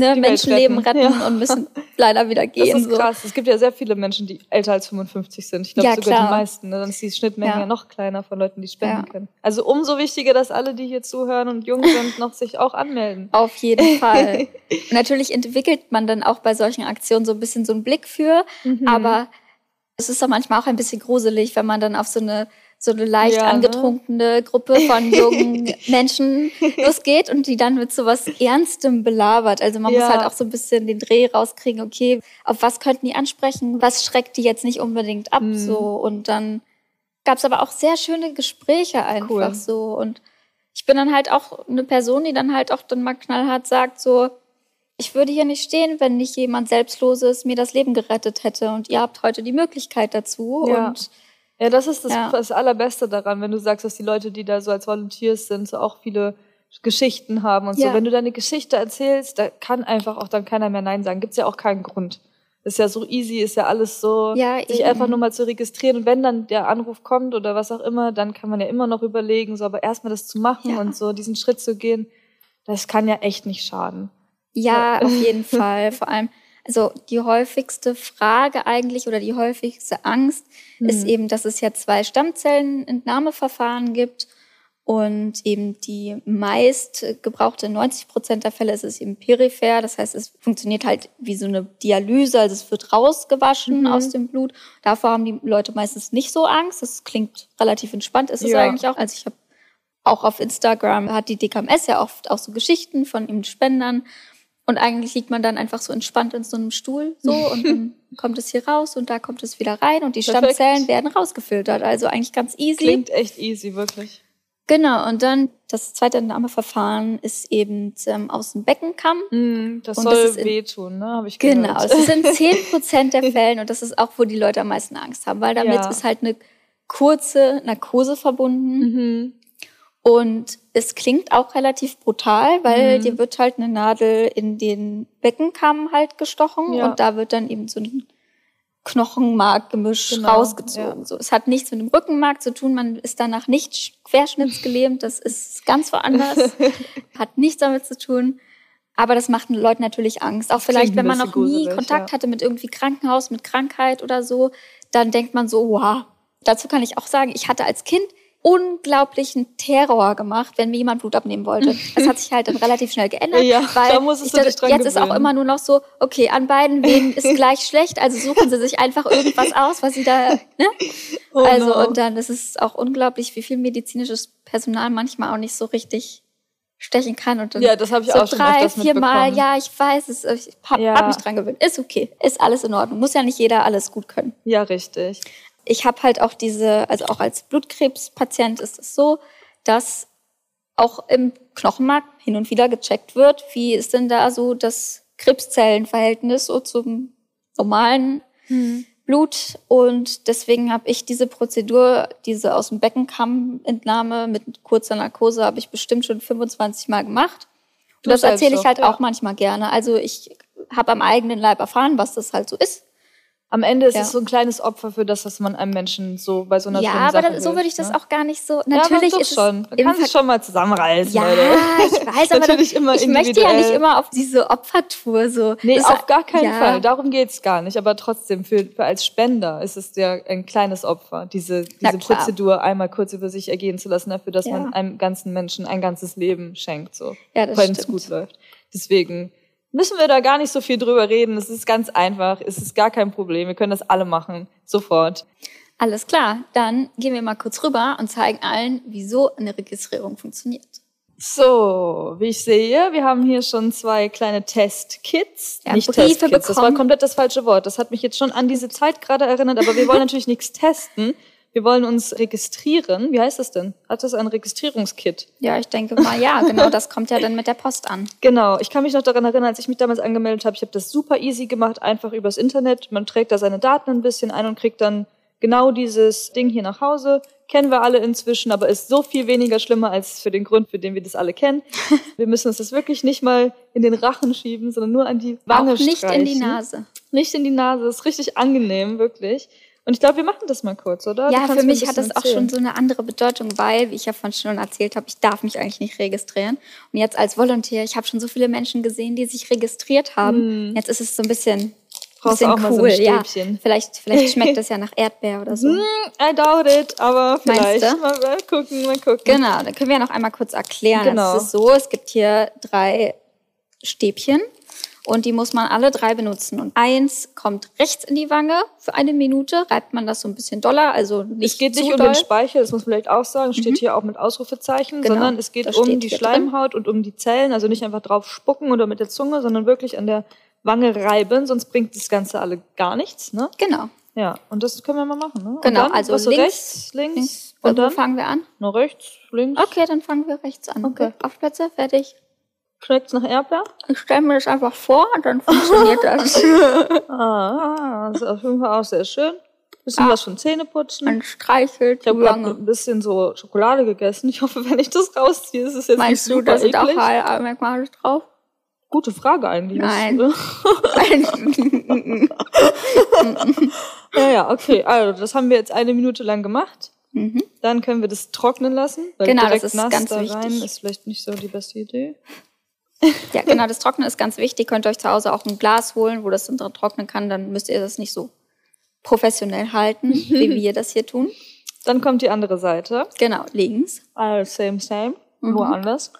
ne, Menschenleben retten, retten ja. und müssen leider wieder gehen. Das ist krass. Es gibt ja sehr viele Menschen, die älter als 55 sind. Ich glaube ja, sogar klar. die meisten. Ne? Dann ist die Schnittmenge ja. noch kleiner von Leuten, die spenden können. Also umso wichtiger, dass alle, die hier zuhören und jung sind, noch sich auch anmelden. Auf jeden Fall. Natürlich entwickelt man dann auch bei solchen Aktionen so ein bisschen so einen Blick für, mhm. aber es ist dann manchmal auch ein bisschen gruselig, wenn man dann auf so eine so eine leicht ja, ne? angetrunkene ne? Gruppe von jungen Menschen losgeht und die dann mit so was Ernstem belabert. Also man ja. muss halt auch so ein bisschen den Dreh rauskriegen, okay, auf was könnten die ansprechen, was schreckt die jetzt nicht unbedingt ab, mhm. so. Und dann gab es aber auch sehr schöne Gespräche einfach cool. so. Und ich bin dann halt auch eine Person, die dann halt auch dann mal knallhart sagt, so, ich würde hier nicht stehen, wenn nicht jemand Selbstloses mir das Leben gerettet hätte. Und ihr habt heute die Möglichkeit dazu. Ja. Und ja, das ist das, ja. das Allerbeste daran, wenn du sagst, dass die Leute, die da so als Volunteers sind, so auch viele Geschichten haben und ja. so. Wenn du deine Geschichte erzählst, da kann einfach auch dann keiner mehr Nein sagen. Gibt's ja auch keinen Grund. Ist ja so easy, ist ja alles so, ja, sich einfach nur mal zu registrieren. Und wenn dann der Anruf kommt oder was auch immer, dann kann man ja immer noch überlegen, so, aber erstmal das zu machen und so diesen Schritt zu gehen, das kann ja echt nicht schaden. Ja, auf jeden Fall. Vor allem, also die häufigste Frage eigentlich oder die häufigste Angst mhm. ist eben, dass es ja zwei Stammzellenentnahmeverfahren gibt und eben die meist gebrauchte 90 Prozent der Fälle ist es eben peripher. Das heißt, es funktioniert halt wie so eine Dialyse, also es wird rausgewaschen mhm. aus dem Blut. Davor haben die Leute meistens nicht so Angst. Das klingt relativ entspannt, ist es ja. eigentlich auch. Also ich habe auch auf Instagram hat die DKMS ja oft auch so Geschichten von eben Spendern und eigentlich liegt man dann einfach so entspannt in so einem Stuhl so und dann kommt es hier raus und da kommt es wieder rein und die Perfekt. Stammzellen werden rausgefiltert. Also eigentlich ganz easy. Klingt echt easy, wirklich. Genau, und dann das zweite Entnahmeverfahren ist eben ähm, aus dem Beckenkamm. Mm, das und soll das wehtun, ne? Habe ich gehört. Genau, es sind 10 Prozent der Fällen und das ist auch, wo die Leute am meisten Angst haben, weil damit ja. ist halt eine kurze Narkose verbunden. Mhm. Und es klingt auch relativ brutal, weil mhm. dir wird halt eine Nadel in den Beckenkamm halt gestochen ja. und da wird dann eben so ein Knochenmarkgemisch genau, rausgezogen. Ja. So, es hat nichts mit dem Rückenmark zu tun, man ist danach nicht querschnittsgelähmt, das ist ganz woanders, hat nichts damit zu tun. Aber das macht den Leuten natürlich Angst. Auch vielleicht, wenn man noch nie Kontakt ja. hatte mit irgendwie Krankenhaus, mit Krankheit oder so, dann denkt man so, wow. Dazu kann ich auch sagen, ich hatte als Kind unglaublichen Terror gemacht, wenn mir jemand Blut abnehmen wollte. Das hat sich halt dann relativ schnell geändert, ja, weil da muss es ich, jetzt gewöhnen. ist auch immer nur noch so, okay, an beiden Wegen ist gleich schlecht, also suchen sie sich einfach irgendwas aus, was sie da, ne? Oh also no. und dann ist es auch unglaublich, wie viel medizinisches Personal manchmal auch nicht so richtig stechen kann und dann ja, das habe ich so auch schon drei, vier Mal, ja, ich weiß es, ich habe ja. hab mich dran gewöhnt, ist okay, ist alles in Ordnung, muss ja nicht jeder alles gut können. Ja, richtig ich habe halt auch diese, also auch als Blutkrebspatient ist es so, dass auch im Knochenmark hin und wieder gecheckt wird, wie ist denn da so das Krebszellenverhältnis so zum normalen hm. Blut. Und deswegen habe ich diese Prozedur, diese aus dem Beckenkammentnahme mit kurzer Narkose, habe ich bestimmt schon 25 Mal gemacht. Und das erzähle ich halt ja. auch manchmal gerne. Also ich habe am eigenen Leib erfahren, was das halt so ist. Am Ende ist ja. es so ein kleines Opfer für das, was man einem Menschen so bei so einer Ja, aber Sache so würde ich das ne? auch gar nicht so. Natürlich ja, ist schon. Man kann sich schon mal zusammenreißen. Ja, Leute. ich weiß, aber Natürlich immer ich möchte ja nicht immer auf diese Opfertour so. Nee, das auf gar keinen ja. Fall. Darum geht's gar nicht. Aber trotzdem, für, für als Spender ist es ja ein kleines Opfer, diese, diese Prozedur einmal kurz über sich ergehen zu lassen, dafür, dass ja. man einem ganzen Menschen ein ganzes Leben schenkt, so. Ja, das Wenn es gut läuft. Deswegen, müssen wir da gar nicht so viel drüber reden. Es ist ganz einfach. Es ist gar kein Problem. Wir können das alle machen. Sofort. Alles klar. Dann gehen wir mal kurz rüber und zeigen allen, wieso eine Registrierung funktioniert. So, wie ich sehe, wir haben hier schon zwei kleine Testkits. Ja, nicht Briefe Testkits, das war komplett das falsche Wort. Das hat mich jetzt schon an diese Zeit gerade erinnert, aber wir wollen natürlich nichts testen wir wollen uns registrieren. Wie heißt das denn? Hat das ein Registrierungskit? Ja, ich denke mal, ja, genau. Das kommt ja dann mit der Post an. Genau. Ich kann mich noch daran erinnern, als ich mich damals angemeldet habe. Ich habe das super easy gemacht, einfach übers Internet. Man trägt da seine Daten ein bisschen ein und kriegt dann genau dieses Ding hier nach Hause. Kennen wir alle inzwischen, aber ist so viel weniger schlimmer als für den Grund, für den wir das alle kennen. Wir müssen uns das wirklich nicht mal in den Rachen schieben, sondern nur an die Wange Auch nicht streichen. in die Nase. Nicht in die Nase. Ist richtig angenehm, wirklich. Und ich glaube, wir machen das mal kurz, oder? Ja, für mich hat das auch schon so eine andere Bedeutung, weil, wie ich ja von schon erzählt habe, ich darf mich eigentlich nicht registrieren. Und jetzt als Volontär, ich habe schon so viele Menschen gesehen, die sich registriert haben. Mm. Jetzt ist es so ein bisschen, bisschen cool. So ja, vielleicht, vielleicht schmeckt das ja nach Erdbeer oder so. Mm, I doubt it, aber vielleicht. Mal, mal gucken, mal gucken. Genau, dann können wir ja noch einmal kurz erklären. Genau. Es ist so, es gibt hier drei Stäbchen Und die muss man alle drei benutzen. Und eins kommt rechts in die Wange für eine Minute, reibt man das so ein bisschen doller, also nicht Es geht nicht um doll. den Speichel, das muss man vielleicht auch sagen, steht hier auch mit Ausrufezeichen, Genau, sondern es geht um die Schleimhaut und um die Zellen, also nicht einfach drauf spucken oder mit der Zunge, sondern wirklich an der Wange reiben, sonst bringt das Ganze alle gar nichts, ne? Genau. Ja, und das können wir mal machen, ne? Genau, dann, also links, rechts, links, links. und Und dann fangen wir an? noch rechts, links. Okay, dann fangen wir rechts an. Okay. Auf Plätze, fertig. Schmeckt's nach Erdbeer? Ich stelle mir das einfach vor, dann funktioniert das. Ah, das ist auf jeden Fall auch sehr schön. Bisschen Ah. was von Zähneputzen. Man streichelt Ich habe gerade ein bisschen so Schokolade gegessen. Ich hoffe, wenn ich das rausziehe, ist es jetzt Meinst nicht du, super da sind auch. Haarmerkmale drauf? Gute Frage eigentlich. Nein. ja, ja, okay. Also, das haben wir jetzt eine Minute lang gemacht. mhm. Dann können wir das trocknen lassen. Genau, das ist nass ganz da wichtig. rein ist vielleicht nicht so die beste Idee. Ja, genau, das Trocknen ist ganz wichtig. Könnt ihr euch zu Hause auch ein Glas holen, wo das dann drin trocknen kann. Dann müsst ihr das nicht so professionell halten, wie wir das hier tun. Dann kommt die andere Seite. Genau, links. Also same, same. Mhm. Nur anders.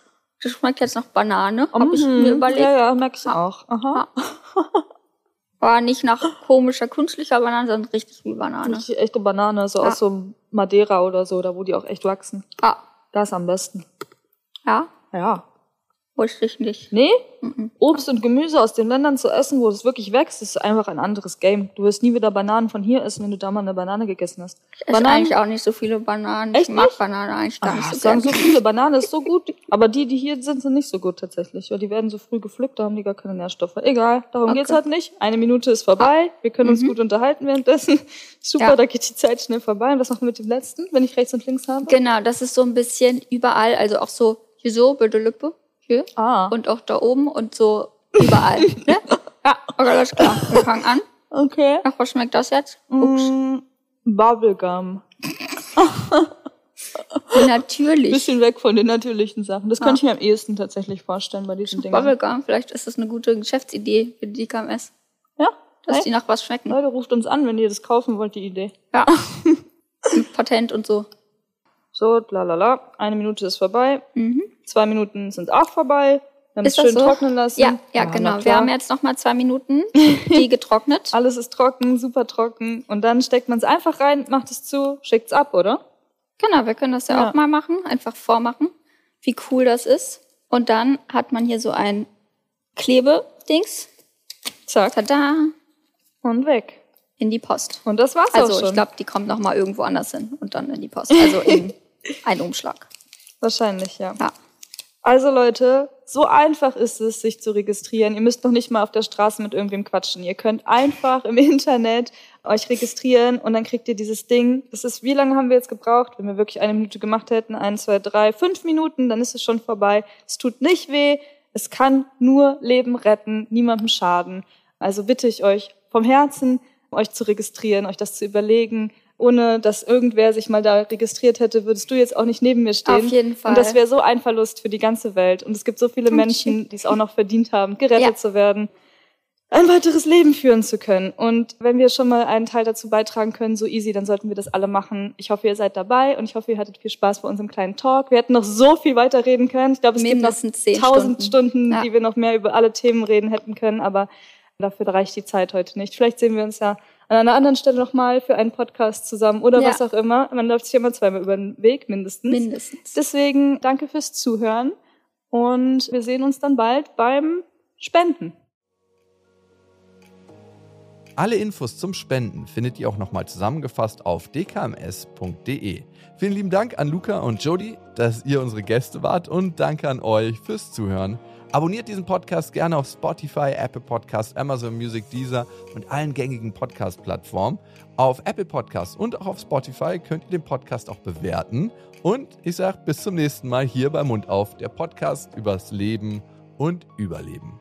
Das schmeckt jetzt nach Banane, habe ich Mhm. mir überlegt. Ja, ja, merke ich auch. Aha. War nicht nach komischer, künstlicher Banane, sondern richtig wie Banane. Richtig echte Banane, so Ja. aus so Madeira oder so, da wo die auch echt wachsen. Ah, Das am besten. ja, Ja. Wusste ich nicht. Nee, Mhm. Obst und Gemüse aus den Ländern zu essen, wo es wirklich wächst, ist einfach ein anderes Game. Du wirst nie wieder Bananen von hier essen, wenn du da mal eine Banane gegessen hast. Ich esse eigentlich auch nicht so viele Bananen. Echt ich mag nicht? Bananen eigentlich gar Ah, nicht so sagen so viele, Banane ist so gut, aber die, die hier sind, sind nicht so gut tatsächlich, weil die werden so früh gepflückt, da haben die gar keine Nährstoffe. Egal, darum Okay. geht's halt nicht. Eine Minute ist vorbei, wir können uns Mhm. gut unterhalten währenddessen. Super, Ja. da geht die Zeit schnell vorbei. Und was machen wir mit dem letzten, wenn ich rechts und links habe? Genau, das ist so ein bisschen überall, also auch so hier so, bei der Lippe, hier. Ah, Und auch da oben und so überall. ne? Ja, okay, alles klar. Wir fangen an. okay. Nach was schmeckt das jetzt? Ups. Mm, Bubblegum. Natürlich. Bisschen weg von den natürlichen Sachen. Das Ja. könnte ich mir am ehesten tatsächlich vorstellen bei diesen Dingen. Bubblegum, vielleicht ist das eine gute Geschäftsidee für die KMS, Ja, dass hey, die nach was schmecken. Leute, ruft uns an, wenn ihr das kaufen wollt, die Idee. Ja. Patent und so. So, lalala. Eine Minute ist vorbei. Mhm. Zwei Minuten sind auch vorbei. Wir haben es Ist das schön so? trocknen lassen. Ja, ja, na genau. Wir haben jetzt noch mal zwei Minuten, die getrocknet. Alles ist trocken, super trocken. Und dann steckt man es einfach rein, macht es zu, schickt es ab, oder? Genau, wir können das ja, Ja. auch mal machen, einfach vormachen, wie cool das ist. Und dann hat man hier so ein Klebedings. Zack. Tada! Und weg. In die Post. Und das war's auch Also schon. ich glaube, die kommt noch mal irgendwo anders hin und dann in die Post. Also in einen Umschlag. Wahrscheinlich, ja. Ja. Also Leute, so einfach ist es, sich zu registrieren. Ihr müsst noch nicht mal auf der Straße mit irgendwem quatschen. Ihr könnt einfach im Internet euch registrieren und dann kriegt ihr dieses Ding. Das ist, wie lange haben wir jetzt gebraucht? Wenn wir wirklich eine Minute gemacht hätten, eins, zwei, drei, fünf Minuten, dann ist es schon vorbei. Es tut nicht weh. Es kann nur Leben retten, niemandem schaden. Also bitte ich euch vom Herzen, euch zu registrieren, euch das zu überlegen. Ohne dass irgendwer sich mal da registriert hätte, würdest du jetzt auch nicht neben mir stehen. Auf jeden Fall. Und das wäre so ein Verlust für die ganze Welt. Und es gibt so viele. Menschen, die es auch noch verdient haben, gerettet Ja. zu werden, ein weiteres Leben führen zu können. Und wenn wir schon mal einen Teil dazu beitragen können, so easy, dann sollten wir das alle machen. Ich hoffe, ihr seid dabei und ich hoffe, ihr hattet viel Spaß bei unserem kleinen Talk. Wir hätten noch so viel weiterreden können. Ich glaube, es Mindestens gibt noch tausend Stunden. Stunden, Ja. die wir noch mehr über alle Themen reden hätten können, aber dafür reicht die Zeit heute nicht. Vielleicht sehen wir uns ja an einer anderen Stelle nochmal für einen Podcast zusammen oder Ja. was auch immer. Man läuft sich immer zweimal über den Weg, mindestens. Mindestens. Deswegen danke fürs Zuhören und wir sehen uns dann bald beim Spenden. Alle Infos zum Spenden findet ihr auch nochmal zusammengefasst auf dkms.de. Vielen lieben Dank an Luca und Jody, dass ihr unsere Gäste wart und danke an euch fürs Zuhören. Abonniert diesen Podcast gerne auf Spotify, Apple Podcast, Amazon Music, Deezer und allen gängigen Podcast-Plattformen. Auf Apple Podcast und auch auf Spotify könnt ihr den Podcast auch bewerten. Und ich sage bis zum nächsten Mal hier bei Mund auf, der Podcast übers Leben und Überleben.